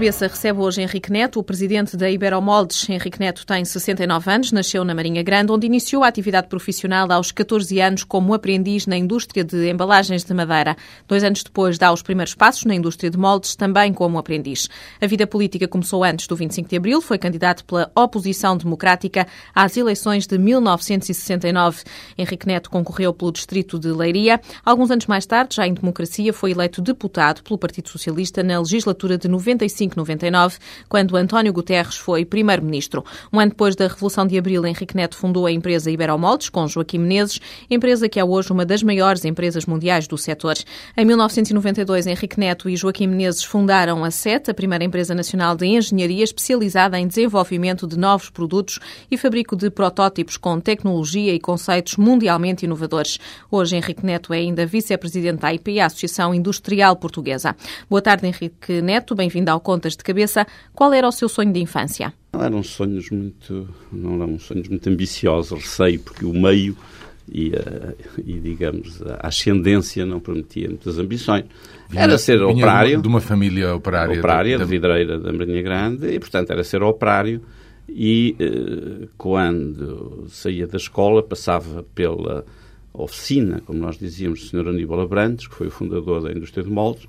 Cabeça recebe hoje Henrique Neto, o presidente da Iberomoldes. Henrique Neto tem 69 anos, nasceu na Marinha Grande, onde iniciou a atividade profissional aos 14 anos como aprendiz na indústria de embalagens de madeira. Dois anos depois dá os primeiros passos na indústria de moldes, também como aprendiz. A vida política começou antes do 25 de abril, foi candidato pela oposição democrática às eleições de 1969. Henrique Neto concorreu pelo distrito de Leiria. Alguns anos mais tarde, já em democracia, foi eleito deputado pelo Partido Socialista na legislatura de 90 95-99, quando António Guterres foi primeiro-ministro. Um ano depois da Revolução de Abril, Henrique Neto fundou a empresa Iberomoldes, com Joaquim Menezes, empresa que é hoje uma das maiores empresas mundiais do setor. Em 1992, Henrique Neto e Joaquim Menezes fundaram a SET, a primeira empresa nacional de engenharia especializada em desenvolvimento de novos produtos e fabrico de protótipos com tecnologia e conceitos mundialmente inovadores. Hoje, Henrique Neto é ainda vice-presidente da IPA, Associação Industrial Portuguesa. Boa tarde, Henrique Neto. Bem-vindo ao Contas de Cabeça, qual era o seu sonho de infância? Não eram sonhos muito, não eram sonhos muito ambiciosos, receio, porque o meio e, a, e, digamos, a ascendência não permitia muitas ambições. Vinha, era ser operário. De uma família operária. Operária, da, de vidreira da Marinha Grande, e, portanto, era ser operário. E eh, quando saía da escola, passava pela oficina, como nós dizíamos, do Sr. Aníbal Abrantes, que foi o fundador da indústria de moldes,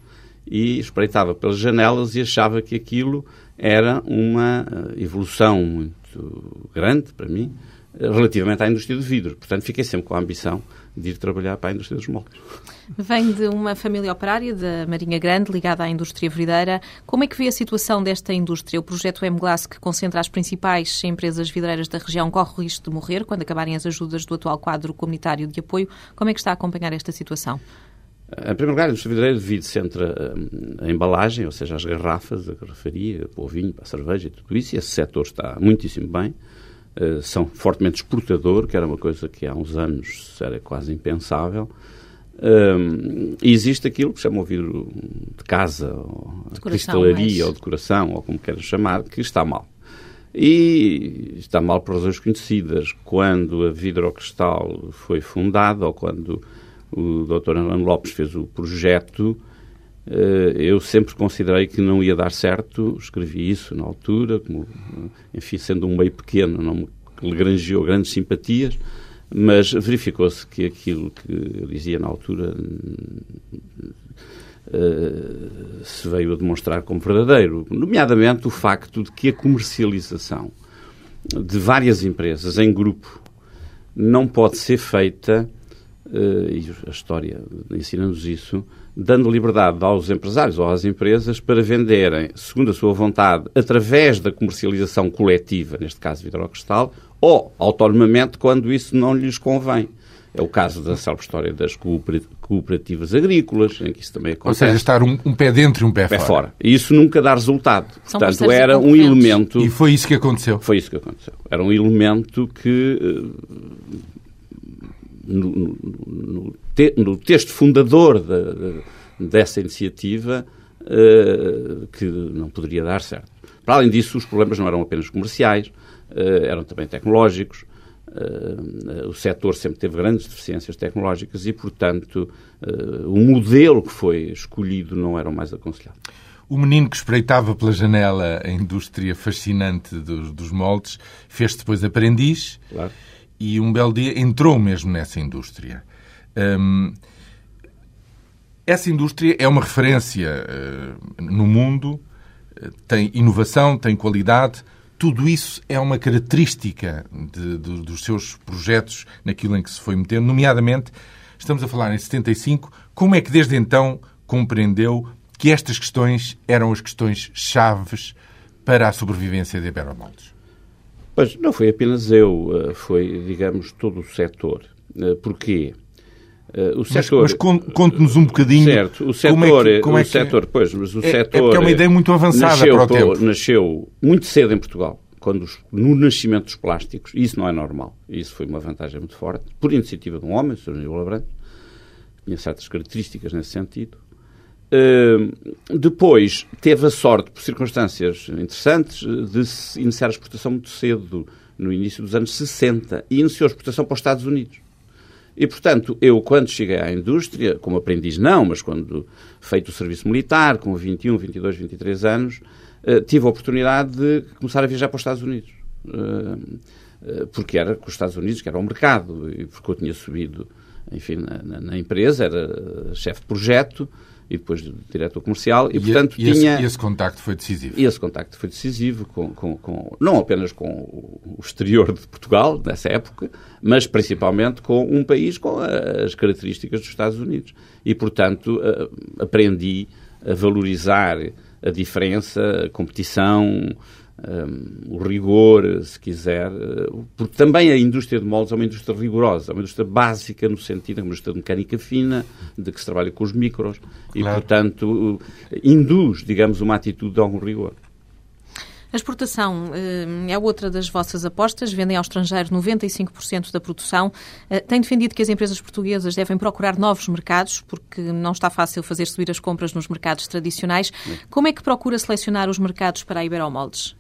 e espreitava pelas janelas e achava que aquilo era uma eh, evolução muito grande para mim eh, relativamente à indústria do vidro. Portanto, fiquei sempre com a ambição de ir trabalhar para a indústria dos moldes. Vem de uma família operária da Marinha Grande, ligada à indústria vidreira. Como é que vê a situação desta indústria? O projeto M-Glass, que concentra as principais empresas vidreiras da região, corre o risco de morrer quando acabarem as ajudas do atual quadro comunitário de apoio. Como é que está a acompanhar esta situação? Em primeiro lugar, a indústria vidreira divide-se entre a, a, embalagem, ou seja, as garrafas, a garrafaria, para o vinho, para a cerveja e tudo isso, e esse setor está muitíssimo bem. Uh, são fortemente exportador, que era uma coisa que há uns anos era quase impensável. Um, e existe aquilo que se chama o vidro de casa, ou cristalaria, mas... ou decoração, ou como queiras chamar, que está mal. E está mal por razões conhecidas. Quando a Vidrocristal foi fundada, ou quando o Dr. Armando Lopes fez o projeto, eh, eu sempre considerei que não ia dar certo, escrevi isso na altura, como, enfim, sendo um meio pequeno, não me granjeou grandes simpatias, mas verificou-se que aquilo que eu dizia na altura uh, se veio a demonstrar como verdadeiro, nomeadamente o facto de que a comercialização de várias empresas em grupo não pode ser feita eh, e a história ensina-nos isso, dando liberdade aos empresários ou às empresas para venderem, segundo a sua vontade, através da comercialização coletiva, neste caso vidrocristal, ou autonomamente quando isso não lhes convém. É o caso da célebre história das cooperativas agrícolas, em que isso também acontece. Ou seja, estar um, um pé dentro e um pé, pé fora. fora. E isso nunca dá resultado. São Portanto, era um elemento... E foi isso que aconteceu? Foi isso que aconteceu. Era um elemento que eh, no, no, te, no texto fundador de, de, dessa iniciativa uh, que não poderia dar certo. Para além disso, os problemas não eram apenas comerciais, uh, eram também tecnológicos. Uh, o setor sempre teve grandes deficiências tecnológicas e, portanto, o modelo que foi escolhido não era o mais aconselhado. O menino que espreitava pela janela a indústria fascinante dos, dos moldes fez-se depois aprendiz. Claro e um belo dia entrou mesmo nessa indústria. Um, essa indústria é uma referência uh, no mundo, uh, tem inovação, tem qualidade. Tudo isso é uma característica de, de, dos seus projetos naquilo em que se foi metendo, nomeadamente, estamos a falar em 75, como é que desde então compreendeu que estas questões eram as questões chaves para a sobrevivência de Iberomoldes? Pois, não foi apenas eu, eh, foi, digamos, todo o setor. Eh, porquê? Eh, o setor, mas, mas conte-nos um bocadinho. Certo, o setor, como é que, como é o setor, pois, mas o é, setor. É, é uma ideia muito avançada nasceu, para o tempo. Nasceu muito cedo em Portugal, quando os, no nascimento dos plásticos, isso não é normal. Isso foi uma vantagem muito forte, por iniciativa de um homem, o Sr. Nilo Branco, tinha certas características nesse sentido. Uh, depois teve a sorte, por circunstâncias interessantes, de iniciar a exportação muito cedo, no início dos anos 60, e iniciou a exportação para os Estados Unidos. E, portanto, eu, quando cheguei à indústria, como aprendiz não, mas quando feito o serviço militar, com 21, 22, 23 anos, uh, tive a oportunidade de começar a viajar para os Estados Unidos. Uh, porque era com os Estados Unidos, que era o mercado, e porque eu tinha subido, enfim, na, na, empresa, era chefe de projeto, e depois diretor comercial e, e portanto e tinha esse, esse contacto foi decisivo? E esse contacto foi decisivo com, com, com, não apenas com o exterior de Portugal nessa época mas principalmente com um país com as características dos Estados Unidos. E portanto aprendi a valorizar a diferença a competição um, o rigor, se quiser, uh, porque também a indústria de moldes é uma indústria rigorosa, é uma indústria básica no sentido, é uma indústria de mecânica fina, de que se trabalha com os micros, claro. e, portanto, uh, induz, digamos, uma atitude de algum rigor. A exportação uh, é outra das vossas apostas. Vendem ao estrangeiro 95% da produção. Tem defendido que as empresas portuguesas devem procurar novos mercados, porque não está fácil fazer subir as compras nos mercados tradicionais. Como é que procura selecionar os mercados para a Iberomoldes?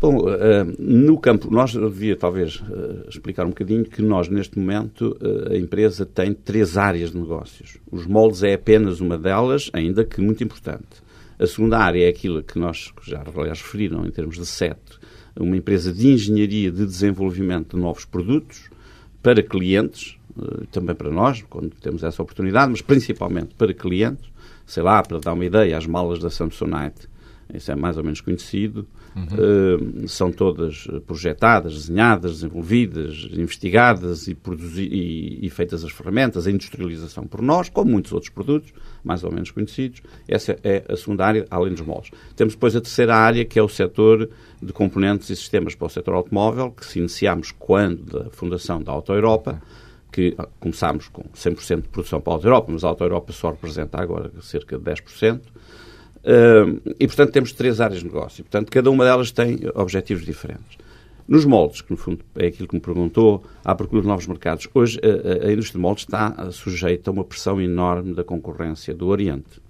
Bom, uh, no campo, nós devia talvez uh, explicar um bocadinho que nós, neste momento, uh, a empresa tem três áreas de negócios. Os moldes é apenas uma delas, ainda que muito importante. A segunda área é aquilo que nós já aliás, referiram em termos de SET, uma empresa de engenharia de desenvolvimento de novos produtos para clientes, também para nós, quando temos essa oportunidade, mas principalmente para clientes. Sei lá, para dar uma ideia, as malas da Samsonite, isso é mais ou menos conhecido Uhum. Uh, são todas projetadas, desenhadas, desenvolvidas, investigadas e, e, e, feitas as ferramentas, a industrialização por nós, como muitos outros produtos, mais ou menos conhecidos. Essa é a segunda área, além dos moldes. Temos depois a terceira área, que é o setor de componentes e sistemas para o setor automóvel, que se iniciamos quando da fundação da Auto Europa, que ah, começámos com 100% de produção para a Auto Europa, mas a Auto Europa só representa agora cerca de 10%. E, portanto, temos três áreas de negócio. Portanto, cada uma delas tem objetivos diferentes. Nos moldes, que no fundo é aquilo que me perguntou, à procura de novos mercados, hoje a, a indústria de moldes está sujeita a uma pressão enorme da concorrência do Oriente.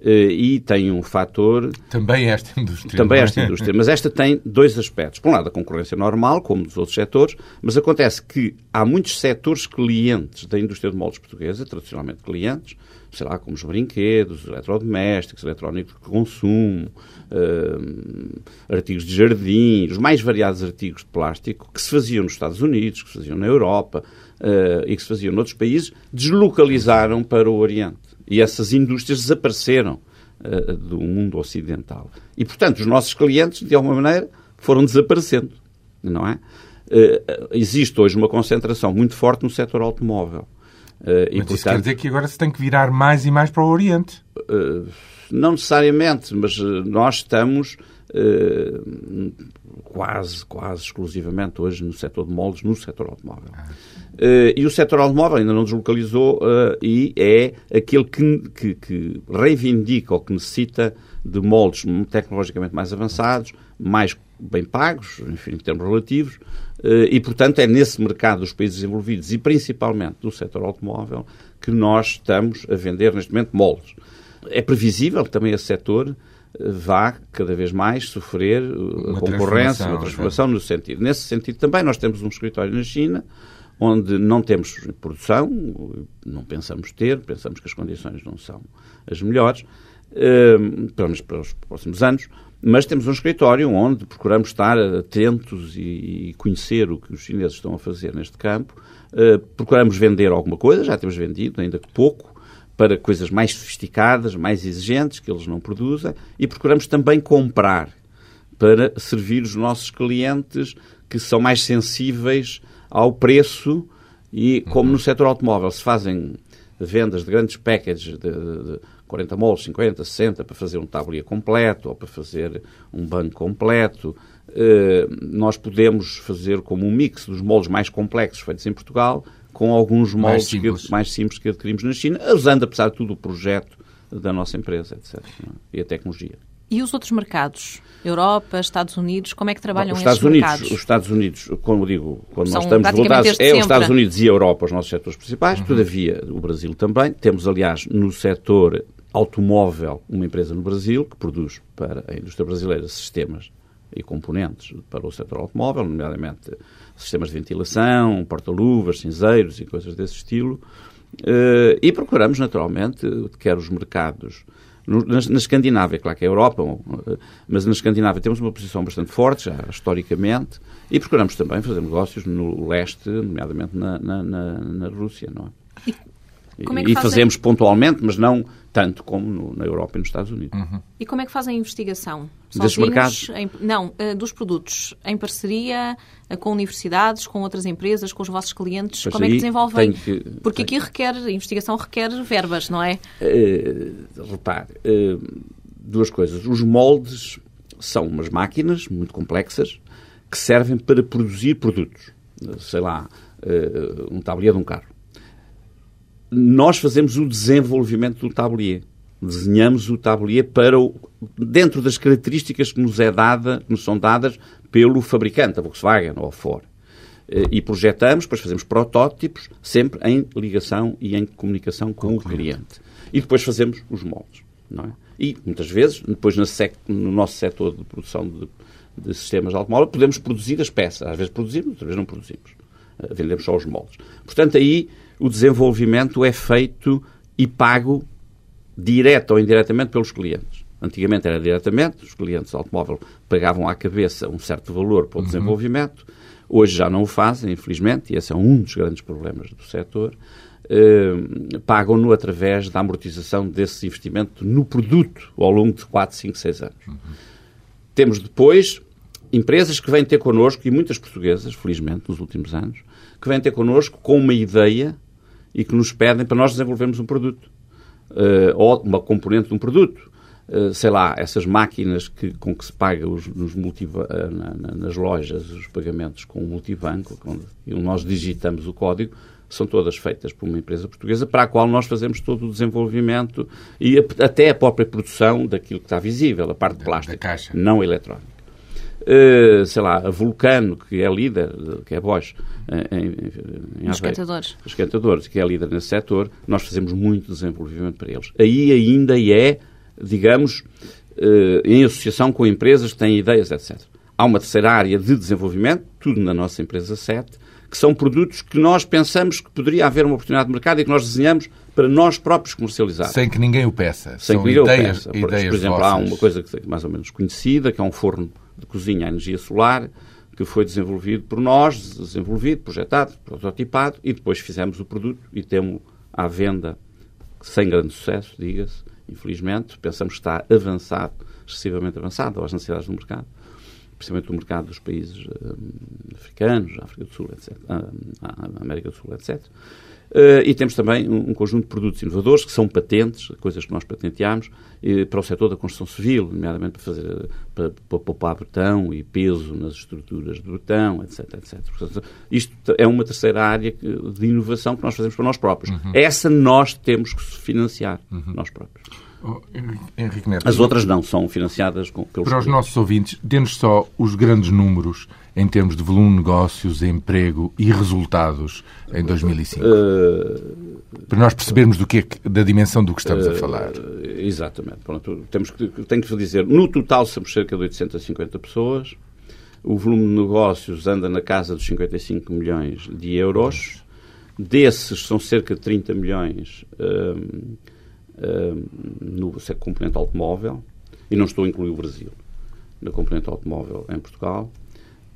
Uh, e tem um fator. Também esta indústria. Também é? esta indústria. Mas esta tem dois aspectos. Por um lado, a concorrência normal, como dos outros setores, mas acontece que há muitos setores clientes da indústria de moldes portuguesa, tradicionalmente clientes, sei lá, como os brinquedos, eletrodomésticos, eletrónicos de consumo, uh, artigos de jardim, os mais variados artigos de plástico que se faziam nos Estados Unidos, que se faziam na Europa uh, e que se faziam noutros países, deslocalizaram para o Oriente. E essas indústrias desapareceram uh, do mundo ocidental. E, portanto, os nossos clientes, de alguma maneira, foram desaparecendo, não é? existe hoje uma concentração muito forte no setor automóvel. Uh, mas e, portanto, isso quer dizer que agora se tem que virar mais e mais para o Oriente? Uh, não necessariamente, mas uh, nós estamos quase, quase exclusivamente hoje no setor de moldes, no setor automóvel. Ah. e o setor automóvel ainda não deslocalizou e é aquele que, que, que reivindica ou que necessita de moldes tecnologicamente mais avançados, mais bem pagos, enfim, em termos relativos, eh, e, portanto, é nesse mercado dos países desenvolvidos e principalmente do setor automóvel que nós estamos a vender neste momento moldes. É previsível que também esse setor eh, vá cada vez mais sofrer eh, uma a concorrência, uma transformação no sentido. Nesse sentido também nós temos um escritório na China onde não temos produção, não pensamos ter, pensamos que as condições não são as melhores, pelo menos para os próximos anos, mas temos um escritório onde procuramos estar atentos e, conhecer o que os chineses estão a fazer neste campo. Uh, procuramos vender alguma coisa, já temos vendido, ainda que pouco, para coisas mais sofisticadas, mais exigentes, que eles não produzem, e procuramos também comprar para servir os nossos clientes que são mais sensíveis ao preço e como uhum. no setor automóvel se fazem vendas de grandes packages de, de, de 40 moldes, 50, 60, para fazer um tabuleiro completo ou para fazer um banco completo. Uh, nós podemos fazer como um mix dos moldes mais complexos feitos em Portugal com alguns moldes mais simples que, mais simples que adquirimos na China, usando, apesar de tudo, o projeto da nossa empresa, etc. E a tecnologia. E os outros mercados? Europa, Estados Unidos, como é que trabalham os Estados Unidos, mercados? Os Estados Unidos, como digo, quando São nós estamos voltados, é os Estados Unidos e a Europa os nossos setores principais, uhum. todavia o Brasil também. Temos, aliás, no setor automóvel, uma empresa no Brasil que produz para a indústria brasileira sistemas e componentes para o setor automóvel, nomeadamente sistemas de ventilação, porta-luvas, cinzeiros e coisas desse estilo. Uh, e procuramos, naturalmente, quer os mercados. Na, Escandinávia, claro que é a Europa, uh, mas na Escandinávia temos uma posição bastante forte, já historicamente, e procuramos também fazer negócios no leste, nomeadamente na, na, na Rússia, não é? é e, fazemos pontualmente, mas não tanto como no, na Europa e nos Estados Unidos. Uhum. E como é que fazem a investigação? Desses mercados? Em, não, uh, dos produtos, em parceria uh, com universidades, com outras empresas, com os vossos clientes, pois como é que desenvolvem? Que, Porque aqui requer, a investigação requer verbas, não é? Uh, repare, duas coisas. Os moldes são umas máquinas muito complexas que servem para produzir produtos. Sei lá, um tabuleiro de um carro nós fazemos o desenvolvimento do tabuleiro. Desenhamos o tabuleiro para o, dentro das características que nos, é dada, que nos são dadas pelo fabricante, a Volkswagen ou a Ford. Eh, e projetamos, depois fazemos protótipos, sempre em ligação e em comunicação com, com o cliente. E depois fazemos os moldes. Não é? E, muitas vezes, depois no nosso setor de produção de, de sistemas de automóvel, podemos produzir as peças. Às vezes produzimos, outras vezes não produzimos. Eh, vendemos só os moldes. Portanto, aí o desenvolvimento é feito e pago direto ou indiretamente pelos clientes. Antigamente era diretamente, os clientes de automóvel pagavam à cabeça um certo valor para o uhum. desenvolvimento. Hoje já não o fazem, infelizmente, e esse é um dos grandes problemas do setor. Uh, pagam-no através da amortização desse investimento no produto ao longo de 4, 5, 6 anos. Uhum. Temos depois empresas que vêm ter connosco, e muitas portuguesas, felizmente, nos últimos anos, que vêm ter connosco com uma ideia e que nos pedem para nós desenvolvermos um produto. Uh, ou uma componente de um produto. Uh, sei lá, essas máquinas que, com que se paga os, nos multiva, uh, na, na, nas lojas os pagamentos com o multibanco, onde nós digitamos o código, são todas feitas por uma empresa portuguesa para a qual nós fazemos todo o desenvolvimento e até a própria produção daquilo que está visível, a parte de plástico, não eletrónica. Uh, sei lá, a Vulcano, que é líder, que é Bosch, em, em Os cantadores. Os cantadores, que é líder nesse setor, nós fazemos muito desenvolvimento para eles. Aí ainda é, digamos, uh, em associação com empresas que têm ideias, etc. Há uma terceira área de desenvolvimento, tudo na nossa empresa 7, que são produtos que nós pensamos que poderia haver uma oportunidade de mercado e que nós desenhamos para nós próprios comercializar. Sem que ninguém o peça. Sem São que ninguém ideias, o peça. Por, ideias por exemplo, vossas. há uma coisa que é mais ou menos conhecida, que é um forno de cozinha à energia solar, que foi desenvolvido por nós, desenvolvido, projetado, prototipado, e depois fizemos o produto e temos à venda sem grande sucesso, diga-se, infelizmente. Pensamos que está avançado, excessivamente avançado às necessidades do mercado, principalmente do mercado dos países hum, africanos, África do Sul, etc., a América do Sul, etc., Uh, e temos também um, um, conjunto de produtos inovadores, que são patentes, coisas que nós patenteámos, uh, para o setor da construção civil, nomeadamente para, fazer, para, para poupar betão e peso nas estruturas de betão, etc. etc. Portanto, isto é uma terceira área de inovação que nós fazemos para nós próprios. Uhum. Essa nós temos que financiar, uhum. nós próprios. Oh, Henrique Neto, As outras não, são financiadas com, pelos... Para os nossos ouvintes, dê-nos só os grandes números em termos de volume de negócios, emprego e resultados em 2005? Uh, para nós percebermos do que é, da dimensão do que estamos uh, a falar. Exatamente. Pronto, temos que, tenho que dizer, no total somos cerca de 850 pessoas, o volume de negócios anda na casa dos 55 milhões de euros, desses são cerca de 30 milhões uh, no componente automóvel, e não estou a incluir o Brasil na componente automóvel em Portugal,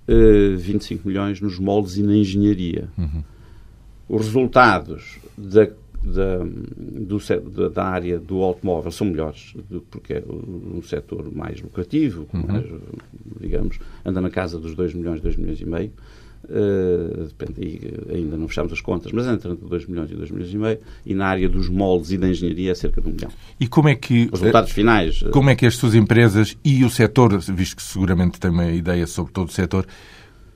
uh, 25 milhões nos moldes e na engenharia. Uhum. Os resultados da, da, do, da área do automóvel são melhores, porque é um setor mais lucrativo, uhum. mais, digamos, anda na casa dos 2 milhões, 2 milhões e meio. Uh, depende, ainda não fechamos as contas, mas entre 2 milhões e 2 milhões e meio, e na área dos moldes e da engenharia é cerca de 1 milhão. E como é que... Os resultados uh, finais... Eh, como é que as suas empresas e o setor, visto que seguramente tem uma ideia sobre todo o setor,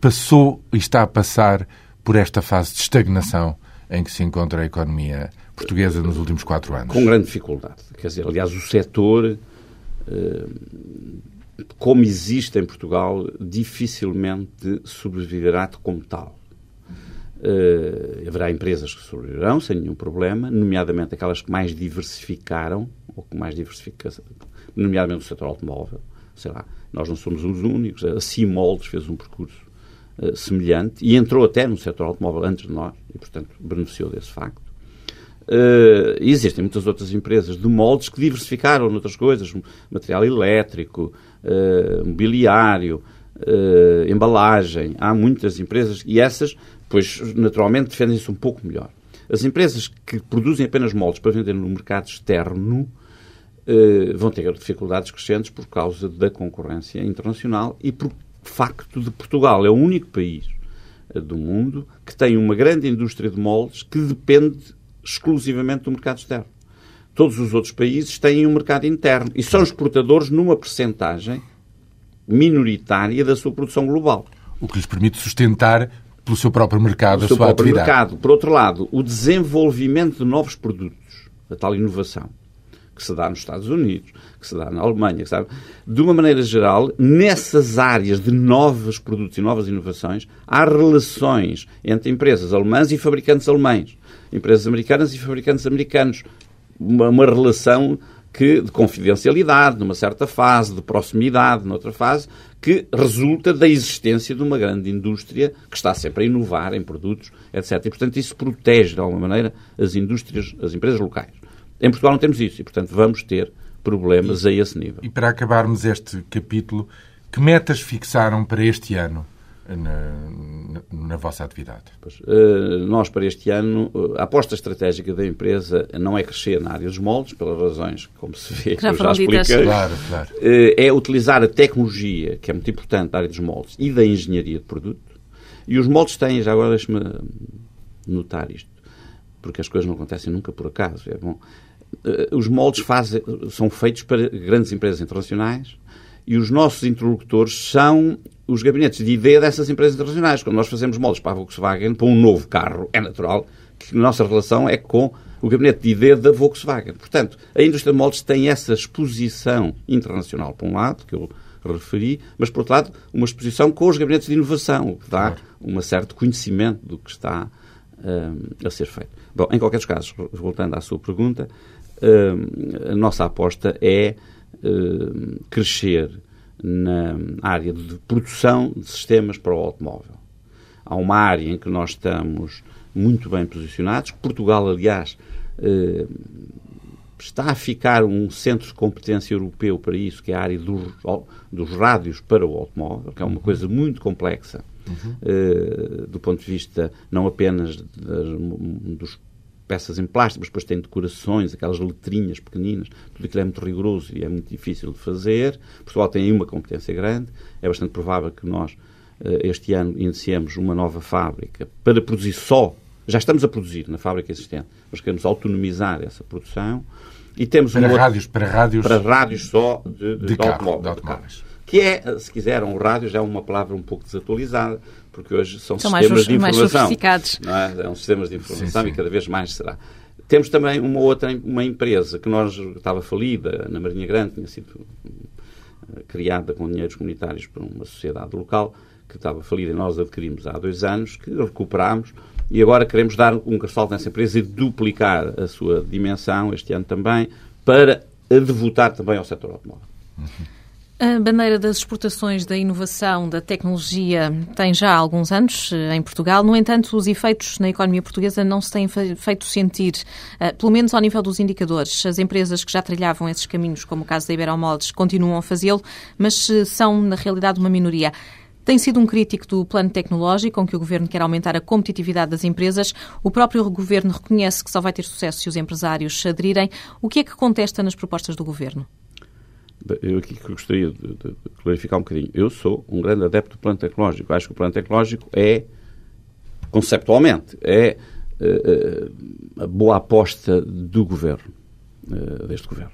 passou e está a passar por esta fase de estagnação em que se encontra a economia portuguesa nos últimos quatro anos? Com grande dificuldade. Quer dizer, aliás, o setor... Uh, como existe em Portugal, dificilmente sobreviverá como tal. Uh, haverá empresas que sobreviverão sem nenhum problema, nomeadamente aquelas que mais diversificaram, ou que mais diversificaram, nomeadamente o setor automóvel. Sei lá, nós não somos os únicos. A Simoldes fez um percurso uh, semelhante e entrou até no setor automóvel antes de nós e, portanto, beneficiou desse facto. Uh, existem muitas outras empresas de moldes que diversificaram noutras coisas, material elétrico, uh, mobiliário, uh, embalagem. Há muitas empresas e essas, pois, naturalmente, defendem-se um pouco melhor. As empresas que produzem apenas moldes para vender no mercado externo vão ter dificuldades crescentes por causa da concorrência internacional e por facto de Portugal é o único país do mundo que tem uma grande indústria de moldes que depende exclusivamente do mercado externo. Todos os outros países têm um mercado interno e são exportadores numa percentagem minoritária da sua produção global. O que lhes permite sustentar pelo seu próprio mercado a sua próprio atividade. mercado. Por outro lado, o desenvolvimento de novos produtos, a tal inovação, que se dá nos Estados Unidos, que se dá na Alemanha, que se dá, de uma maneira geral, nessas áreas de novos produtos e novas inovações, há relações entre empresas alemãs e fabricantes alemães empresas americanas e fabricantes americanos. Uma, uma relação que, de confidencialidade, numa certa fase, de proximidade, noutra fase, que resulta da existência de uma grande indústria que está sempre a inovar em produtos, etc. E, portanto, isso protege, de alguma maneira, as indústrias, as empresas locais. Em Portugal não temos isso e, portanto, vamos ter problemas e, a esse nível. E para acabarmos este capítulo, que metas fixaram para este ano? Na, na, vossa atividade? Pois, uh, nós, para este ano, a aposta estratégica da empresa não é crescer na área dos moldes, pelas razões, como se vê, que, já eu já expliquei. Claro, claro. Uh, é utilizar a tecnologia, que é muito importante na área dos moldes, e da engenharia de produto. E os moldes têm, já agora deixe-me notar isto, porque as coisas não acontecem nunca por acaso. É bom. Uh, os moldes fazem, são feitos para grandes empresas internacionais e os nossos interlocutores são os gabinetes de ideia dessas empresas internacionais. Quando nós fazemos moldes para a Volkswagen, para um novo carro, é natural que a nossa relação é com o gabinete de ideia da Volkswagen. Portanto, a indústria de moldes tem essa exposição internacional, por um lado, que eu referi, mas, por outro lado, uma exposição com os gabinetes de inovação, o que dá um certo conhecimento do que está um, a ser feito. Bom, em qualquer caso, voltando à sua pergunta, um, a nossa aposta é eh, crescer na área de produção de sistemas para o automóvel. Há uma área em que nós estamos muito bem posicionados. Portugal, aliás, eh, está a ficar um centro de competência europeu para isso, que é a área dos, dos rádios para o automóvel, que é uma uhum. coisa muito complexa. Uhum. Uh, do ponto de vista não apenas das, dos peças em plástico, mas depois tem decorações, aquelas letrinhas pequeninas, tudo aquilo é muito rigoroso e é muito difícil de fazer. Portugal tem aí uma competência grande, é bastante provável que nós eh, este ano iniciemos uma nova fábrica para produzir só, já estamos a produzir na fábrica existente, mas queremos autonomizar essa produção. E temos para rádios, para rádios para rádios só de, de, de, carro, automóvel, de automóveis. Que é, se quiseram, o rádio já é uma palavra um pouco desatualizada, porque hoje são, são sistemas mais, de informação. Mais sofisticados. Não é? São sistemas de informação sim, sim. e cada vez mais será. Temos também uma outra uma empresa que nós estava falida na Marinha Grande, tinha sido eh, criada com dinheiros comunitários por uma sociedade local que estava falida e nós adquirimos há dois anos, que recuperámos e agora queremos dar um castelo nessa empresa e duplicar a sua dimensão este ano também para devotar também ao setor automóvel. Uhum. A bandeira das exportações da inovação, da tecnologia, tem já alguns anos eh, em Portugal. No entanto, os efeitos na economia portuguesa não se têm feito sentir, eh, pelo menos ao nível dos indicadores. As empresas que já trilhavam esses caminhos, como o caso da Iberomoldes, continuam a fazê-lo, mas eh, são, na realidade, uma minoria. Tem sido um crítico do plano tecnológico, com que o Governo quer aumentar a competitividade das empresas. O próprio Governo reconhece que só vai ter sucesso se os empresários aderirem. O que é que contesta nas propostas do Governo? Eu aqui gostaria de, de, clarificar um bocadinho. Eu sou um grande adepto do plano tecnológico. Acho que o plano tecnológico é, conceptualmente, é uh, a boa aposta do governo, uh, deste governo.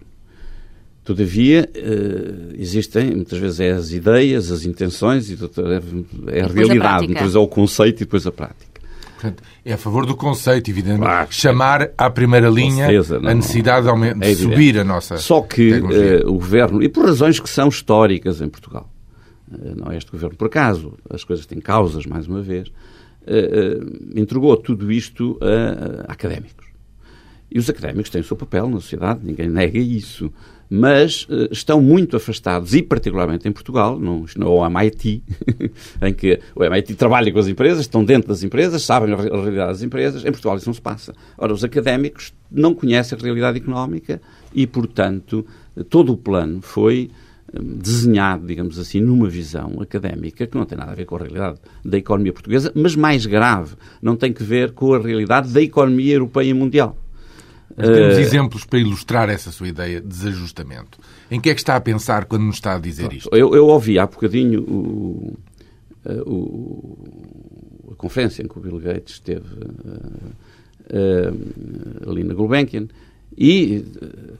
Todavia, uh, existem, muitas vezes, é as ideias, as intenções, e é, é a realidade, muitas vezes é o conceito e depois a prática. Portanto, é a favor do conceito, evidentemente. Claro. Chamar à primeira linha certeza, não, a necessidade não, de, é subir a nossa. Só que uh, o governo, e por razões que são históricas em Portugal, uh, não é este governo por acaso, as coisas têm causas, mais uma vez, uh, entregou tudo isto a, a académicos. E os académicos têm o seu papel na sociedade, ninguém nega isso. Mas uh, estão muito afastados, e particularmente em Portugal, não, não MIT, em que o MIT trabalha com as empresas, estão dentro das empresas, sabem a realidade das empresas. Em Portugal isso não se passa. Ora, os académicos não conhecem a realidade económica e, portanto, todo o plano foi desenhado, digamos assim, numa visão académica que não tem nada a ver com a realidade da economia portuguesa, mas mais grave, não tem que ver com a realidade da economia europeia e mundial. Temos uh, exemplos para ilustrar essa sua ideia de desajustamento. Em que é que está a pensar quando nos está a dizer isto? Eu, eu ouvi há bocadinho o, o, a conferência em que o Bill Gates esteve uh, uh, ali na Gulbenkian e eh,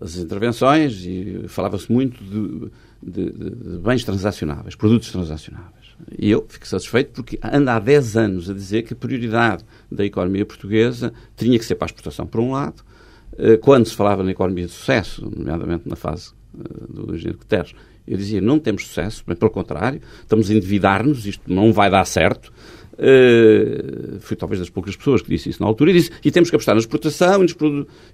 as intervenções e falava-se muito de, de, de, bens transacionáveis, produtos transacionáveis. E eu fico satisfeito porque anda há 10 anos a dizer que a prioridade da economia portuguesa tinha que ser para a exportação, por um lado, eh, quando se falava na economia de sucesso, nomeadamente na fase eh, do engenheiro Guterres, eu dizia, não temos sucesso, mas pelo contrário, estamos a endividar-nos, isto não vai dar certo, Uh, fui talvez das poucas pessoas que disse isso na altura, e disse, e temos que apostar na exportação e nos,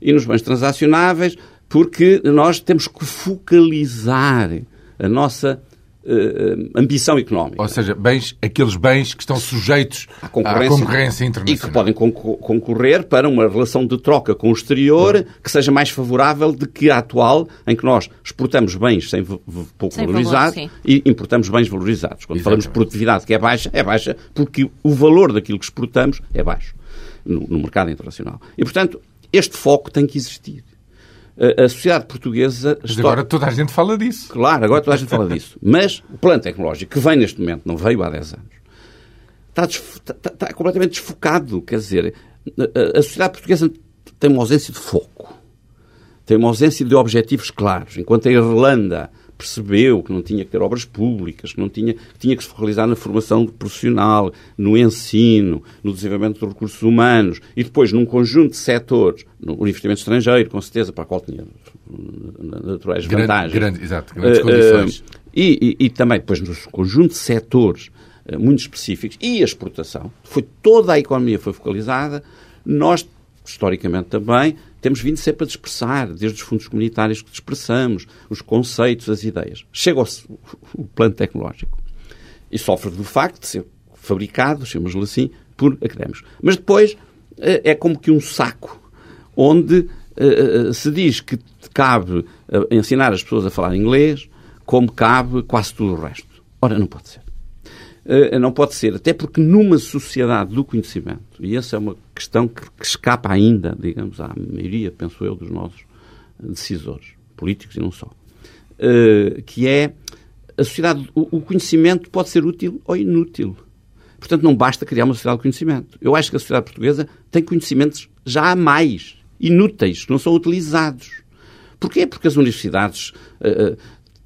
e nos bens transacionáveis, porque nós temos que focalizar a nossa ambição económica. Ou seja, bens, aqueles bens que estão sujeitos à concorrência, à concorrência internacional. E que podem concorrer para uma relação de troca com o exterior que seja mais favorável do que a atual, em que nós exportamos bens sem pouco sem valorizados valor, e importamos bens valorizados. Quando Exatamente. falamos de produtividade que é baixa, é baixa porque o valor daquilo que exportamos é baixo no, no mercado internacional. E, portanto, este foco tem que existir a sociedade portuguesa. Mas agora toda a gente fala disso. Claro, agora toda a gente fala disso. Mas o plano tecnológico que vem neste momento, não veio há 10 anos, está, está, está completamente desfocado. Quer dizer, a sociedade portuguesa tem uma ausência de foco, tem uma ausência de objetivos claros. Enquanto a Irlanda percebeu que não tinha que ter obras públicas, que não tinha, que tinha que se focalizar na formação profissional, no ensino, no desenvolvimento dos recursos humanos e depois num conjunto de setores, no investimento estrangeiro, com certeza, para a qual tinha naturais grande, vantagens. Grande, exato, grandes uh, condições. Uh, e, e, e, também depois no conjunto de setores uh, muito específicos e a exportação, foi toda a economia foi focalizada, nós historicamente também, temos vindo sempre a dispersar, desde os fundos comunitários que dispersamos, os conceitos, as ideias. Chega ao, o plano tecnológico e sofre do facto de ser fabricado, chamamos-lhe assim, por académicos. Mas depois eh, é como que um saco onde uh, se diz que cabe ensinar as pessoas a falar inglês, como cabe quase tudo o resto. Ora, não pode ser. Uh, não pode ser, até porque numa sociedade do conhecimento, e essa é uma questão que, que, escapa ainda, digamos, à maioria, penso eu, dos nossos decisores, políticos e não só, uh, que é a sociedade, o, conhecimento pode ser útil ou inútil. Portanto, não basta criar uma sociedade de conhecimento. Eu acho que a sociedade portuguesa tem conhecimentos já há mais, inúteis, que não são utilizados. Porquê? Porque as universidades uh,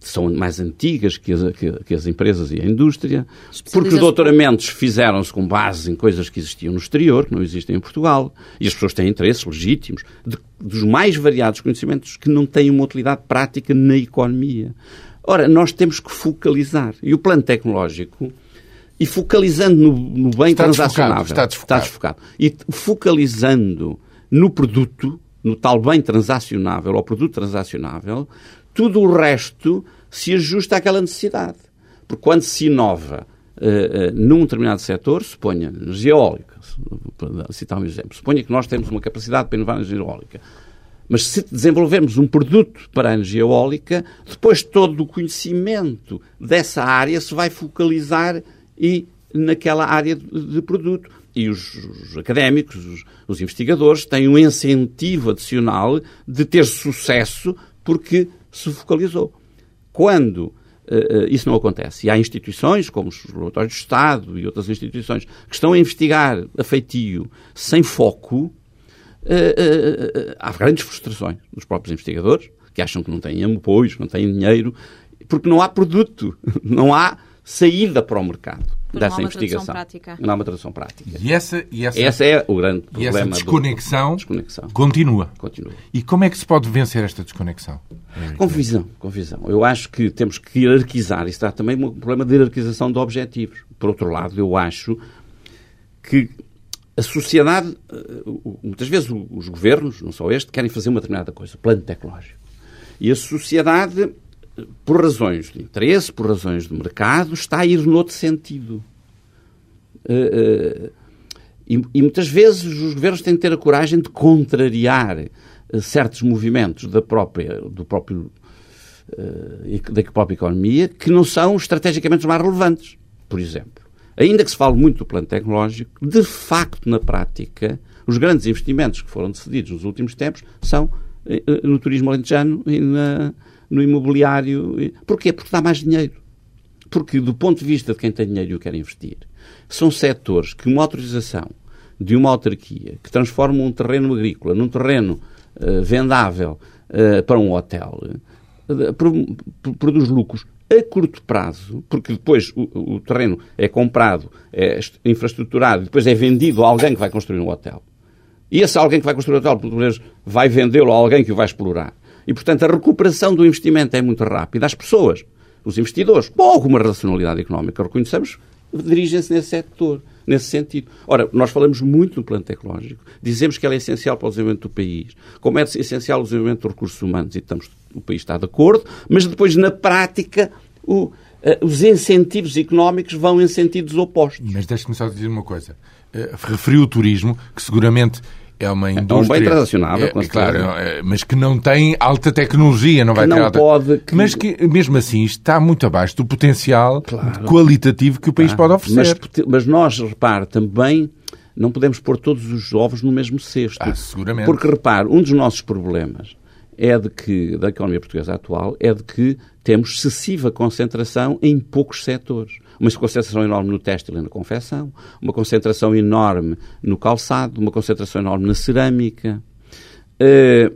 são mais antigas que as, que, que as, empresas e a indústria, porque os doutoramentos fizeram-se com base em coisas que existiam no exterior, que não existem em Portugal, e as pessoas têm interesses legítimos de, dos mais variados conhecimentos que não têm uma utilidade prática na economia. Ora, nós temos que focalizar. E o plano tecnológico, e focalizando no, no bem está transacionável, desfocado, está, desfocado. está desfocado, e focalizando no produto, no tal bem transacionável, ou produto transacionável, tudo o resto se ajusta àquela necessidade. Porque quando se inova uh, uh, num determinado setor, suponha energia eólica, para citar um exemplo, suponha que nós temos uma capacidade para inovar na energia eólica. Mas se desenvolvermos um produto para a energia eólica, depois todo o conhecimento dessa área se vai focalizar e naquela área de produto. E os, os académicos, os, os investigadores, têm um incentivo adicional de ter sucesso porque se focalizou. Quando uh, isso não acontece, e há instituições, como os laboratórios de Estado e outras instituições, que estão a investigar a feitio sem foco, uh, há grandes frustrações dos próprios investigadores, que acham que não têm apoios, não têm dinheiro, porque não há produto, não há saída para o mercado dessa investigação. Não há uma tradução prática. E essa, e essa, essa é o grande problema. E essa desconexão, do, desconexão, continua. continua. E como é que se pode vencer esta desconexão? Com visão, com visão. Eu acho que temos que hierarquizar. Isso está também um problema de hierarquização de objetivos. Por outro lado, eu acho que a sociedade, muitas vezes os governos, não só este, querem fazer uma determinada coisa, plano tecnológico. E a sociedade, por razões de interesse, por razões de mercado, está a ir noutro sentido. E, e muitas vezes os governos têm de ter a coragem de contrariar certos movimentos da própria, do próprio, da própria economia que não são estrategicamente mais relevantes. Por exemplo, ainda que se fale muito do plano tecnológico, de facto, na prática, os grandes investimentos que foram decididos nos últimos tempos são eh, eh, no turismo alentejano e na, no imobiliário. Porquê? Porque dá mais dinheiro. Porque, do ponto de vista de quem tem dinheiro e o quer investir, são setores que uma autorização de uma autarquia que transforma um terreno agrícola num terreno uh, vendável uh, para um hotel uh, produz lucros a curto prazo, porque depois o, o terreno é comprado, é infraestruturado, depois é vendido a alguém que vai construir um hotel. E esse alguém que vai construir um hotel, por vai vendê-lo a alguém que o vai explorar. E, portanto, a recuperação do investimento é muito rápida. As pessoas, os investidores, com alguma racionalidade económica, reconhecemos, dirigem-se nesse setor, nesse sentido. Ora, nós falamos muito do plano tecnológico, dizemos que ele é essencial para o desenvolvimento do país, como é essencial o desenvolvimento dos recursos humanos, e estamos, o país está de acordo, mas depois, na prática, o, uh, os incentivos económicos vão em sentidos opostos. Mas deixe-me só dizer uma coisa. Uh, referiu o turismo, que seguramente é uma indústria... É um bem transacionável, é, é claro, é, mas que não tem alta tecnologia, não vai que ter não alta... pode... Que... Mas que, mesmo assim, está muito abaixo do potencial claro. qualitativo que o país pode oferecer. Mas, mas nós, repare, também não podemos pôr todos os ovos no mesmo cesto. Ah, seguramente. Porque, repare, um dos nossos problemas é de que, da economia portuguesa atual, é de que temos excessiva concentração em poucos setores uma concentração enorme no têxtil e na confecção, uma concentração enorme no calçado, uma concentração enorme na cerâmica. Uh,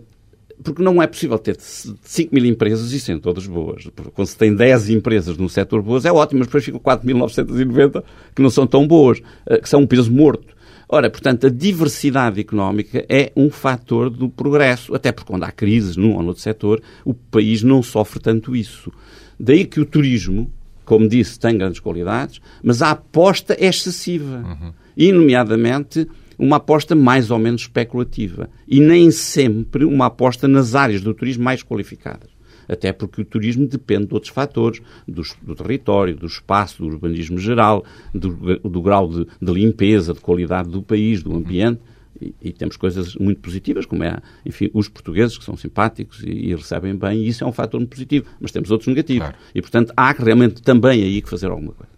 porque não é possível ter 5 mil empresas e serem todas boas. Quando se tem 10 empresas num setor boas, é ótimo, mas depois ficam 4.990 que não são tão boas, uh, que são um peso morto. Ora, portanto, a diversidade económica é um fator do progresso, até porque quando há crises num ou noutro setor, o país não sofre tanto isso. Daí que o turismo, como disse, tem grandes qualidades, mas a aposta é excessiva. Uhum. E, nomeadamente, uma aposta mais ou menos especulativa. E nem sempre uma aposta nas áreas do turismo mais qualificadas. Até porque o turismo depende de outros fatores, do, do território, do espaço, do urbanismo geral, do, do grau de, de, limpeza, de qualidade do país, do ambiente. Uhum. E, e, temos coisas muito positivas, como é, enfim, os portugueses que são simpáticos e, e recebem bem, e isso é um fator muito positivo. Mas temos outros negativos. Claro. E, portanto, há realmente também aí que fazer alguma coisa.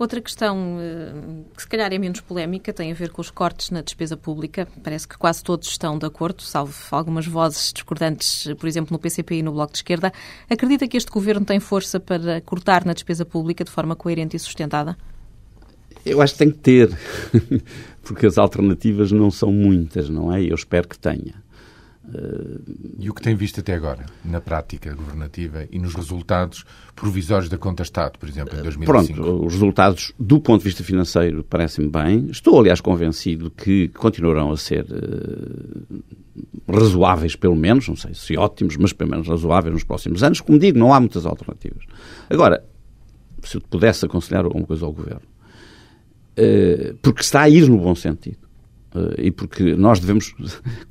Outra questão eh, que se calhar é menos polémica tem a ver com os cortes na despesa pública. Parece que quase todos estão de acordo, salvo algumas vozes discordantes, por exemplo, no PCP e no Bloco de Esquerda. Acredita que este governo tem força para cortar na despesa pública de forma coerente e sustentada? Eu acho que tem que ter, porque as alternativas não são muitas, não é? Eu espero que tenha. E o que tem visto até agora, na prática governativa e nos resultados provisórios da Conta Estado, por exemplo, em 2005? Pronto, os resultados do ponto de vista financeiro parecem bem. Estou, aliás, convencido que continuarão a ser uh, razoáveis, pelo menos, não sei se ótimos, mas pelo menos razoáveis nos próximos anos. Como digo, não há muitas alternativas. Agora, se eu pudesse aconselhar alguma coisa ao Governo, porque está a ir no bom sentido Uh, e porque nós devemos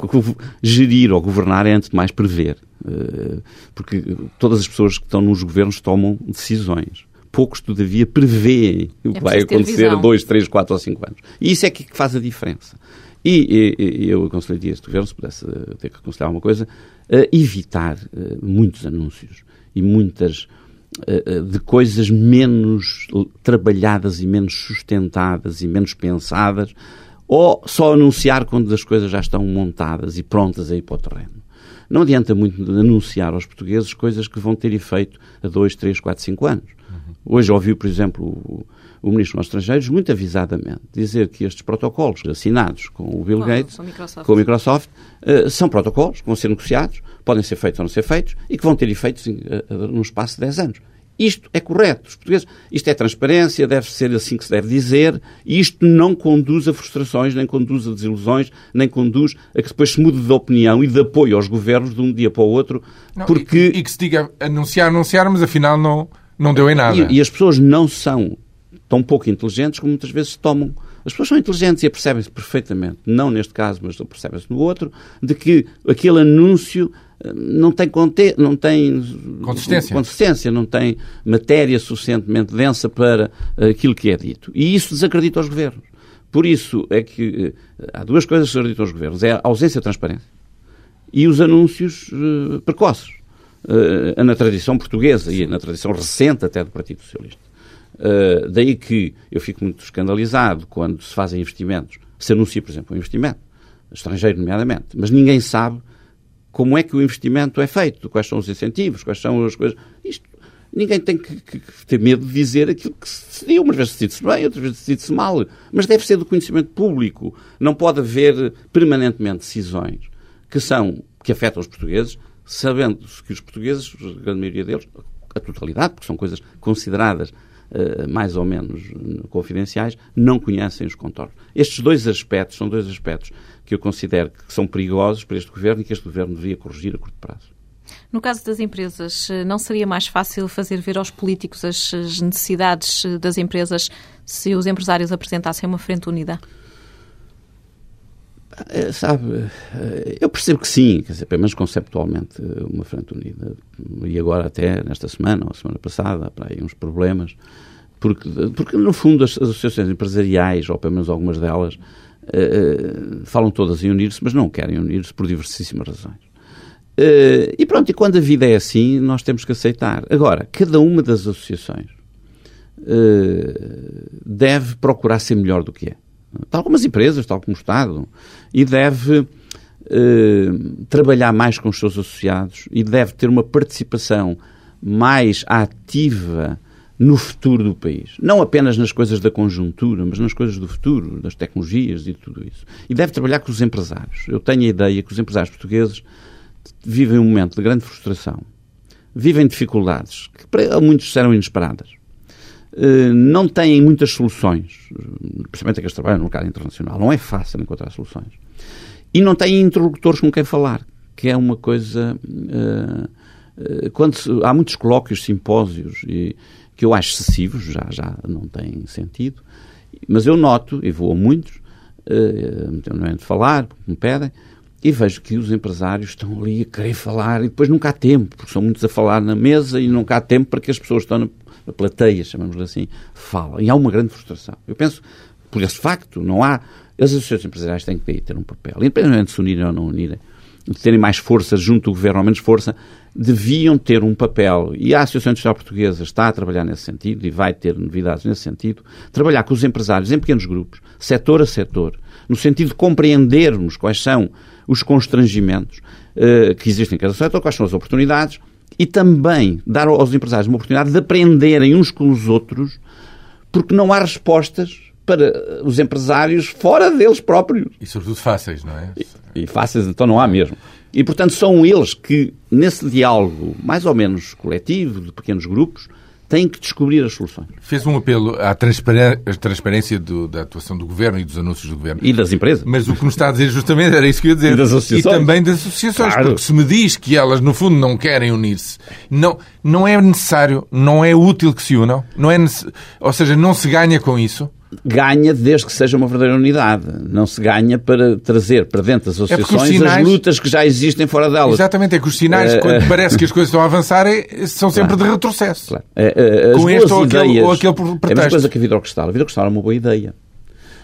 gerir ou governar é, antes de mais, prever. Uh, porque todas as pessoas que estão nos governos tomam decisões. Poucos, todavia, prevêem o que é vai acontecer a dois, três, quatro ou cinco anos. E isso é que faz a diferença. E, e, e eu aconselharia este governo, se pudesse ter que aconselhar uma coisa, a evitar uh, muitos anúncios e muitas de coisas menos trabalhadas e menos sustentadas e menos pensadas ou só anunciar quando as coisas já estão montadas e prontas a ir para o terreno. Não adianta muito anunciar aos portugueses coisas que vão ter efeito a 2, 3, 4, 5 anos. Uhum. Hoje ouviu, por exemplo, o, o Ministro dos Estrangeiros, muito avisadamente, dizer que estes protocolos assinados com o Bill Gates, com, Microsoft. com Microsoft, uh, são protocolos que vão ser negociados, podem ser feitos ou não ser feitos, e que vão ter efeitos uh, uh, num espaço de 10 anos. Isto é correto. Os portugueses, isto é transparência, deve ser assim que se deve dizer, e isto não conduz a frustrações, nem conduz a desilusões, nem conduz a que depois se mude de opinião e de apoio aos governos de um dia para o outro, não, porque... E, e, que se diga anunciar, anunciar, mas afinal não, não deu em nada. E, e as pessoas não são tão pouco inteligentes como muitas vezes tomam As pessoas são inteligentes e apercebem-se perfeitamente, não neste caso, mas percebem-se no outro, de que aquele anúncio não tem, conte não tem consistência. consistência, não tem matéria suficientemente densa para aquilo que é dito. E isso desacredita os governos. Por isso é que eh, há duas coisas que desacreditam os governos. É a ausência de transparência e os anúncios uh, precoces. Uh, na tradição portuguesa e na tradição recente até do Partido Socialista. Uh, daí que eu fico muito escandalizado quando se fazem investimentos, se anuncia, por exemplo, um investimento, estrangeiro nomeadamente, mas ninguém sabe como é que o investimento é feito, quais são os incentivos, quais são as coisas. Isto, ninguém tem que, que, que ter medo de dizer aquilo que se decidiu. Umas vezes decide-se bem, outras vezes decide-se mal. Mas deve ser do conhecimento público. Não pode haver permanentemente decisões que são, que afetam os portugueses, sabendo que os portugueses, a grande maioria deles, a totalidade, porque são coisas consideradas mais ou menos confidenciais, não conhecem os contornos. Estes dois aspectos são dois aspectos que eu considero que são perigosos para este governo e que este governo devia corrigir a curto prazo. No caso das empresas, eh, não seria mais fácil fazer ver aos políticos as necessidades eh, das empresas se os empresários apresentassem uma frente unida? Eh, sabe, eu percebo que sim, quer dizer, pelo menos conceptualmente, uma frente unida. E agora, até nesta semana, ou semana passada, para aí uns problemas, porque, porque no fundo as, as associações empresariais, ou pelo menos algumas delas, uh, falam todas em unir-se, mas não querem unir-se por diversíssimas razões. Uh, e pronto, e quando a vida é assim, nós temos que aceitar. Agora, cada uma das associações uh, deve procurar ser melhor do que é. Tal como as empresas, tal como o Estado. E deve uh, trabalhar mais com os seus associados e deve ter uma participação mais ativa no futuro do país. Não apenas nas coisas da conjuntura, mas nas coisas do futuro, das tecnologias e tudo isso. E deve trabalhar com os empresários. Eu tenho a ideia que os empresários portugueses vivem um momento de grande frustração, vivem dificuldades que para muitos serão inesperadas, eh, não têm muitas soluções, principalmente aqueles que trabalham no mercado internacional. Não é fácil encontrar soluções. E não têm interlocutores com quem falar, que é uma coisa. Uh, quando se, há muitos colóquios, simpósios, e, que eu acho excessivos, já, já não têm sentido, mas eu noto, e vou a muitos, não é de falar, me pedem, e vejo que os empresários estão ali a querer falar e depois nunca há tempo, porque são muitos a falar na mesa e nunca há tempo para que as pessoas estão na plateia, chamamos assim, falem. E há uma grande frustração. Eu penso, por esse facto, não há. As associações empresariais têm que ter um papel, independentemente de se unirem ou não unirem, de terem mais força junto do governo, ou menos força, deviam ter um papel, e a Associação Industrial Portuguesa está a trabalhar nesse sentido e vai ter novidades nesse sentido, trabalhar com os empresários em pequenos grupos, setor a setor, no sentido de compreendermos quais são os constrangimentos uh, que existem em cada setor, quais são as oportunidades e também dar aos empresários uma oportunidade de aprenderem uns com os outros, porque não há respostas para os empresários fora deles próprios. E sobretudo fáceis, não é? E, e fáceis então não há mesmo. E portanto são eles que, nesse diálogo mais ou menos coletivo, de pequenos grupos, têm que descobrir as soluções. Fez um apelo à transparência do, da atuação do Governo e dos anúncios do Governo. E das empresas. Mas o que me está a dizer justamente era isso que eu ia dizer. E das associações. E também das associações. Claro. Porque se me diz que elas, no fundo, não querem unir-se, não, não é necessário, não é útil que se unam, não é ou seja, não se ganha com isso ganha desde que seja uma verdadeira unidade. Não se ganha para trazer para dentro das é associações é sinais... as lutas que já existem fora delas. Exatamente, é que os sinais, uh, quando uh... parece que as coisas estão a avançar, é, são sempre claro. de retrocesso. Claro. Uh, Com este ou aquele, ou aquele pretexto. É a mesma coisa que a Vidrocristal. A Vidrocristal é uma boa ideia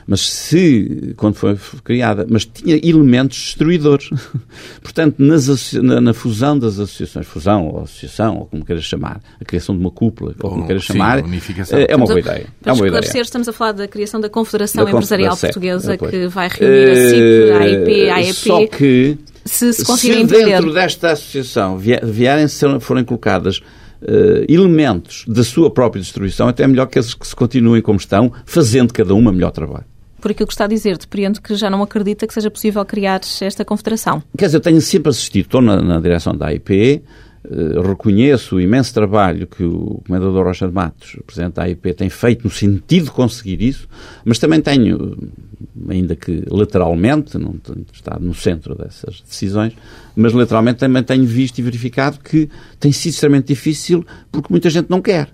mas se, quando foi criada, mas tinha elementos destruidores. Portanto, nas, na, na, fusão das associações, fusão ou associação, ou como queiras chamar, a criação de uma cúpula, ou como queiras chamar, é, é uma boa ideia. Para é uma esclarecer, ideia. estamos a falar da criação da Confederação da Empresarial Portuguesa, que vai reunir a CIP, a AEP, a AEP. Só que, se, se, se dentro desta associação vierem, forem colocadas uh, elementos da sua própria destruição, até é melhor que esses que se continuem como estão, fazendo cada uma melhor trabalho por aquilo que está a dizer, depreendo que já não acredita que seja possível criar esta confederação. Quer dizer, eu tenho sempre assistido, estou na, na direção da AIP, eh, reconheço o imenso trabalho que o Comendador Rocha de Matos, Presidente da AIP, tem feito no sentido de conseguir isso, mas também tenho, ainda que lateralmente, não tenho estado no centro dessas decisões, mas lateralmente também tenho visto e verificado que tem sido extremamente difícil porque muita gente não quer.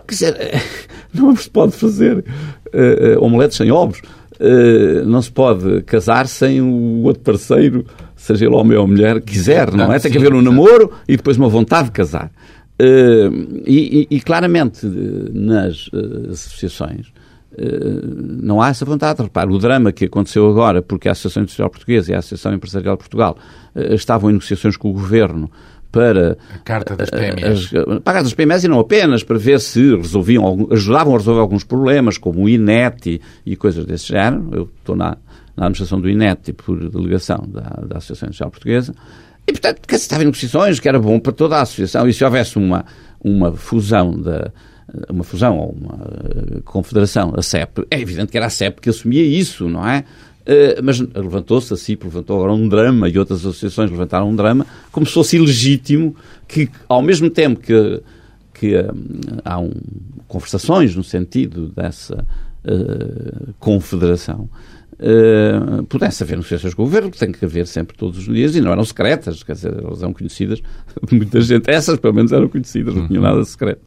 Quer dizer, não se pode fazer uh, omeletes sem ovos. Uh, não se pode casar sem o outro parceiro, seja ele homem ou mulher, quiser, não é? Tem que haver um namoro e depois uma vontade de casar. Uh, e, e, claramente nas associações não há essa vontade. Repare, o drama que aconteceu agora, porque a Associação Industrial Portuguesa e a Associação Empresarial de Portugal estavam em negociações com o Governo para a carta das PMEs. As, para a das PMEs e não apenas, para ver se resolviam, ajudavam a resolver alguns problemas, como o INET e, e coisas desse género. Eu estou na, na administração do INET por delegação da, da Associação Industrial Portuguesa. E, portanto, que se estava em negociações, que era bom para toda a associação, e se houvesse uma, uma fusão da uma fusão ou uma uh, confederação, a CEP, é evidente que era a CEP que assumia isso, não é? Uh, mas levantou-se a CIP, levantou agora um drama e outras associações levantaram um drama, como se fosse ilegítimo que, ao mesmo tempo que, que uh, há um, conversações no sentido dessa confederação, Uh, pudesse haver negociações com o governo, que tem que haver sempre todos os dias, e não eram secretas, quer dizer, elas eram conhecidas de muita gente. Essas, pelo menos, eram conhecidas, não tinham nada de secreto.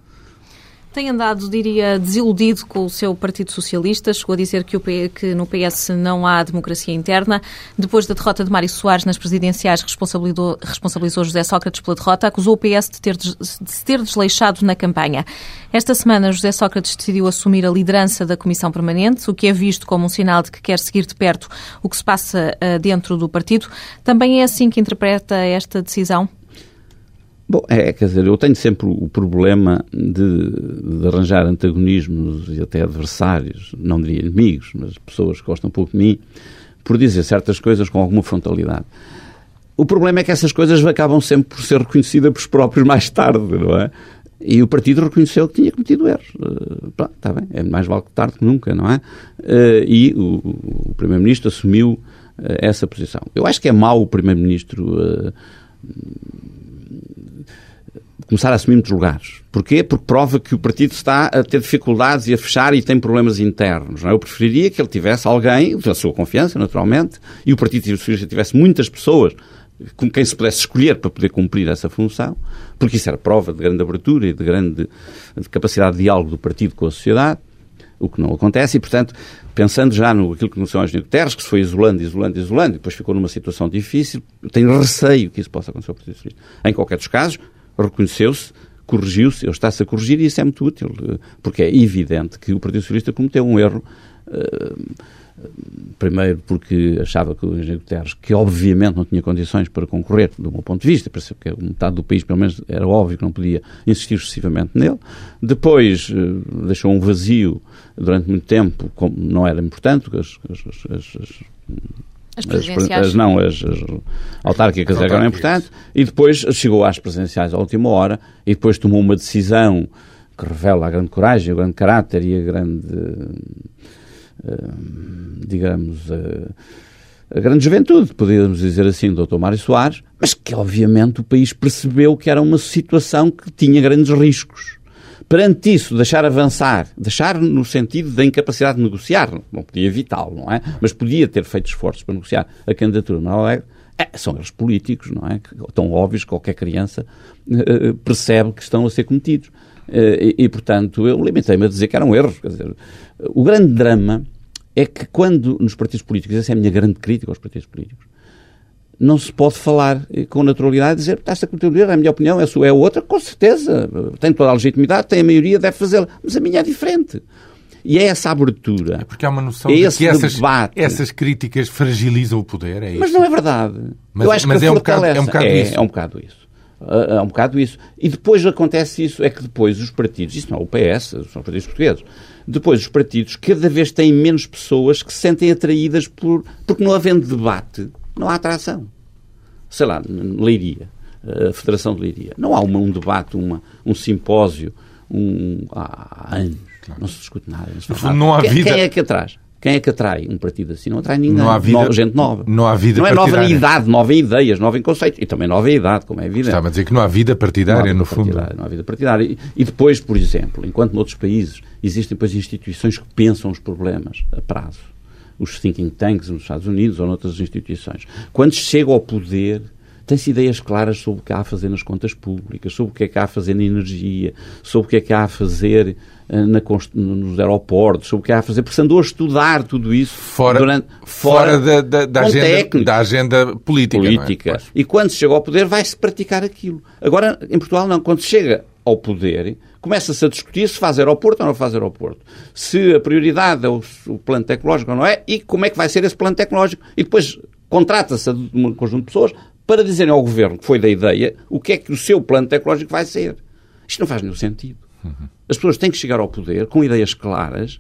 Tem andado, diria, desiludido com o seu Partido Socialista. Chegou a dizer que, o, que no PS não há democracia interna. Depois da derrota de Mário Soares nas presidenciais, responsabilizou, responsabilizou José Sócrates pela derrota. Acusou o PS de ter, de se ter desleixado na campanha. Esta semana, José Sócrates decidiu assumir a liderança da Comissão Permanente, o que é visto como um sinal de que quer seguir de perto o que se passa uh, dentro do partido. Também é assim que interpreta esta decisão? Bom, é, quer dizer, eu tenho sempre o problema de, de, arranjar antagonismos e até adversários, não diria inimigos, mas pessoas que gostam pouco de mim, por dizer certas coisas com alguma frontalidade. O problema é que essas coisas acabam sempre por ser reconhecidas por os próprios mais tarde, não é? E o partido reconheceu que tinha cometido erros. Uh, pronto, está bem, é mais vale que tarde que nunca, não é? Uh, e o, o Primeiro-Ministro assumiu uh, essa posição. Eu acho que é mau o Primeiro-Ministro começar a assumir muitos lugares. Porquê? Porque prova que o partido está a ter dificuldades e a fechar e tem problemas internos. É? Eu preferiria que ele tivesse alguém, da sua confiança, naturalmente, e o Partido Socialista tivesse muitas pessoas com quem se pudesse escolher para poder cumprir essa função, porque isso era prova de grande abertura e de grande de capacidade de diálogo do partido com a sociedade, o que não acontece, e, portanto, pensando já no aquilo que aconteceu ao Engenheiro Guterres, que se foi isolando, isolando, isolando, e depois ficou numa situação difícil, tenho receio que isso possa acontecer ao Partido Socialista. Em qualquer dos casos, reconheceu-se, corrigiu-se, ele está-se a corrigir e isso é muito útil, eh, porque é evidente que o Partido Socialista cometeu um erro. Uh, primeiro porque achava que o engenheiro Guterres, que obviamente não tinha condições para concorrer, do meu ponto de vista, que metade do país, pelo menos, era óbvio que não podia insistir excessivamente nele. Depois uh, deixou um vazio durante muito tempo, como não era importante, as, as, as, as presidenciais? As, não, as, as autárquicas agora é importante. E depois chegou às presidenciais à última hora e depois tomou uma decisão que revela a grande coragem, o grande caráter e a grande, uh, digamos, uh, a grande juventude, podíamos dizer assim, do Dr. Mário Soares, mas que obviamente o país percebeu que era uma situação que tinha grandes riscos. Perante isso, deixar avançar, deixar no sentido da incapacidade de negociar, não podia evitá-lo, não é? Mas podia ter feito esforços para negociar a candidatura Manuel Alegre, é, são erros políticos, não é? Tão óbvios que qualquer criança uh, percebe que estão a ser cometidos. Uh, e, e, portanto, eu limitei-me a dizer que eram erros. Quer dizer, o grande drama é que quando nos partidos políticos, essa é a minha grande crítica aos partidos políticos, não se pode falar com naturalidade e dizer esta cultura é a minha opinião, a sua é a outra, com certeza, tem toda a legitimidade, tem a maioria, deve fazê-la, mas a minha é diferente. E é essa abertura. É porque há uma noção é de que essas, debate. essas críticas fragilizam o poder, é isso? Mas não é verdade. Mas, Eu acho mas que é, um bocado, é um bocado é, isso. É um bocado isso. É, é um bocado isso. E depois acontece isso, é que depois os partidos, isso não é o PS, são os partidos portugueses, depois os partidos cada vez têm menos pessoas que se sentem atraídas por. porque não havendo debate, não há atração. Sei lá, Leiria, a Federação de Leiria. Não há uma, um debate, uma, um simpósio um, há anos. Claro. Não se discute nada. Não, se não há quem, vida... quem é que atrai? Quem é que atrai um partido assim? Não atrai ninguém. Não há vida, no, gente nova. Não há vida Não é nova em idade, nova em ideias, nova em conceitos. E também nova em idade, como é evidente. Estava a dizer que não há vida partidária, há vida no partidária, fundo. Não há vida partidária. E, e, depois, por exemplo, enquanto noutros países existem depois instituições que pensam os problemas a prazo os thinking tanks nos Estados Unidos ou noutras instituições. Quando chega ao poder, tem-se ideias claras sobre o que há a fazer nas contas públicas, sobre o que é que há a fazer na energia, sobre o que é que há a fazer uh, na, nos aeroportos, sobre o que há a fazer, porque se andou a estudar tudo isso fora, durante, fora, fora da, da, da, agenda, da, agenda, política. É? política. É? E quando se chega ao poder, vai-se praticar aquilo. Agora, em Portugal, não. Quando se chega ao poder, começa-se a discutir se faz aeroporto ou não faz aeroporto. Se a prioridade é o, o plano tecnológico ou não é, e como é que vai ser esse plano tecnológico. E depois contrata-se um conjunto de pessoas para dizerem ao governo que foi da ideia o que é que o seu plano tecnológico vai ser. Isto não faz nenhum sentido. Uhum. As pessoas têm que chegar ao poder com ideias claras,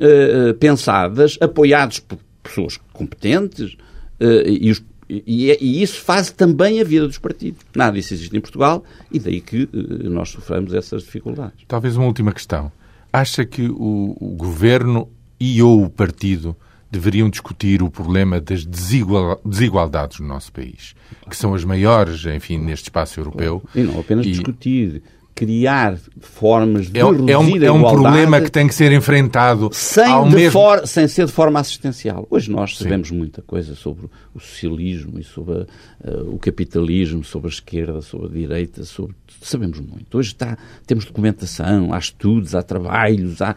uh, pensadas, apoiadas por pessoas competentes, uh, e, os, e, e, isso faz também a vida dos partidos. Nada disso existe em Portugal e daí que uh, nós sofremos essas dificuldades. Talvez uma última questão. Acha que o, o governo e ou o partido deveriam discutir o problema das desigualdades no nosso país, que são as maiores, enfim, neste espaço europeu. E não apenas e... discutir, criar formas de é, reduzir é um, é um problema que tem que ser enfrentado sem, ao mesmo... For, sem ser de forma assistencial. Hoje nós sabemos Sim. muita coisa sobre o socialismo e sobre uh, o capitalismo, sobre a esquerda, sobre a direita, sobre sabemos muito. Hoje está, temos documentação, há estudos, há trabalhos, há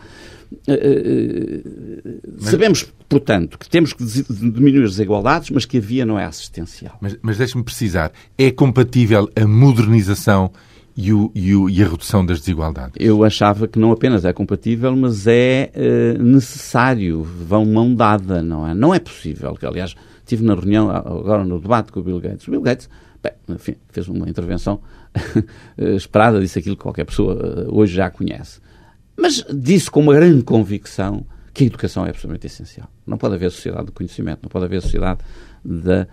mas, Sabemos, portanto, que temos que diminuir as desigualdades, mas que a via não é assistencial. Mas, mas deixe-me precisar, é compatível a modernização e, o, e, o, e, a redução das desigualdades? Eu achava que não apenas é compatível, mas é uh, necessário, vão mão dada, não é? Não é possível, que aliás, estive na reunião, agora no debate com o Bill Gates. O Bill Gates, bem, enfim, fez uma intervenção esperada, disse aquilo que qualquer pessoa uh, hoje já conhece. Mas disse com uma grande convicção que a educação é absolutamente essencial. Não pode haver sociedade do conhecimento, não pode haver sociedade da.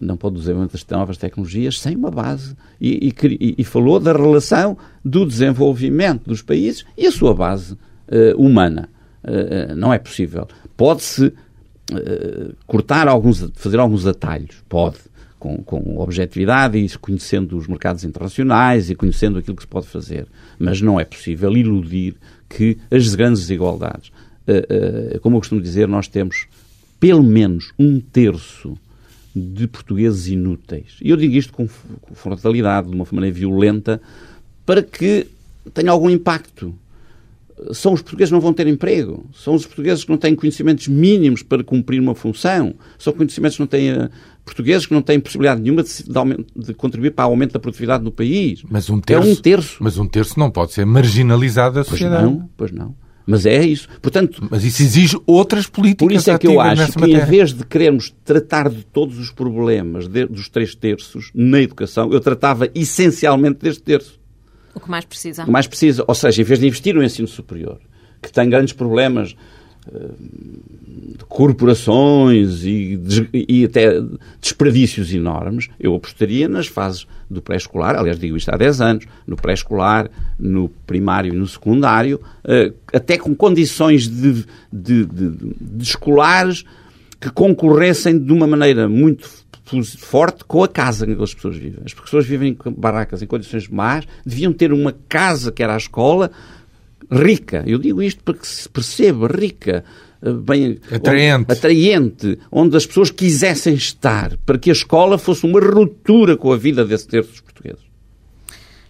Não pode desenvolvimento das novas tecnologias sem uma base. E, e, e, falou da relação do desenvolvimento dos países e a sua base uh, humana. Uh, não é possível. Pode-se uh, cortar alguns, fazer alguns atalhos, pode, com, com objetividade e conhecendo os mercados internacionais e conhecendo aquilo que se pode fazer. Mas não é possível iludir que as grandes desigualdades, como eu costumo dizer, nós temos pelo menos um terço de portugueses inúteis. E eu digo isto com, com frontalidade, de uma maneira violenta, para que tenha algum impacto. São os portugueses que não vão ter emprego, são os portugueses que não têm conhecimentos mínimos para cumprir uma função, são conhecimentos que não têm uh, portugueses que não têm possibilidade nenhuma de, de, de, contribuir para o aumento da produtividade no país. Mas um terço, é um terço. Mas um terço não pode ser marginalizado da sociedade. Pois não, pois não. Mas é isso. Portanto, Mas isso exige outras políticas Por isso é que eu acho que, matéria. em vez de querermos tratar de todos os problemas de, dos três terços na educação, eu tratava essencialmente deste terço. O que mais precisa. O mais precisa. Ou seja, em vez de investir no ensino superior, que tem grandes problemas de corporações e, e, até desperdícios enormes, eu apostaria nas fases do pré-escolar, aliás, digo isto há 10 anos, no pré-escolar, no primário e no secundário, eh, até com condições de, de, de, de escolares que concorressem de uma maneira muito forte com a casa em que as pessoas vivem. As pessoas vivem em barracas em condições más, deviam ter uma casa que era a escola, rica. Eu digo isto para que se perceba, rica, eh, bem atraente. Onde, atraente, onde as pessoas quisessem estar, para que a escola fosse uma ruptura com a vida desse terço dos portugueses.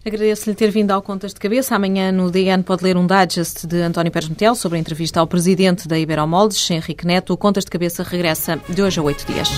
Agradeço-lhe ter vindo ao Contas de Cabeça. Amanhã no DN pode ler um digest de António Pérez Metel sobre a entrevista ao presidente da Iberomoldes, Henrique Neto. O Contas de Cabeça regressa de hoje a oito dias.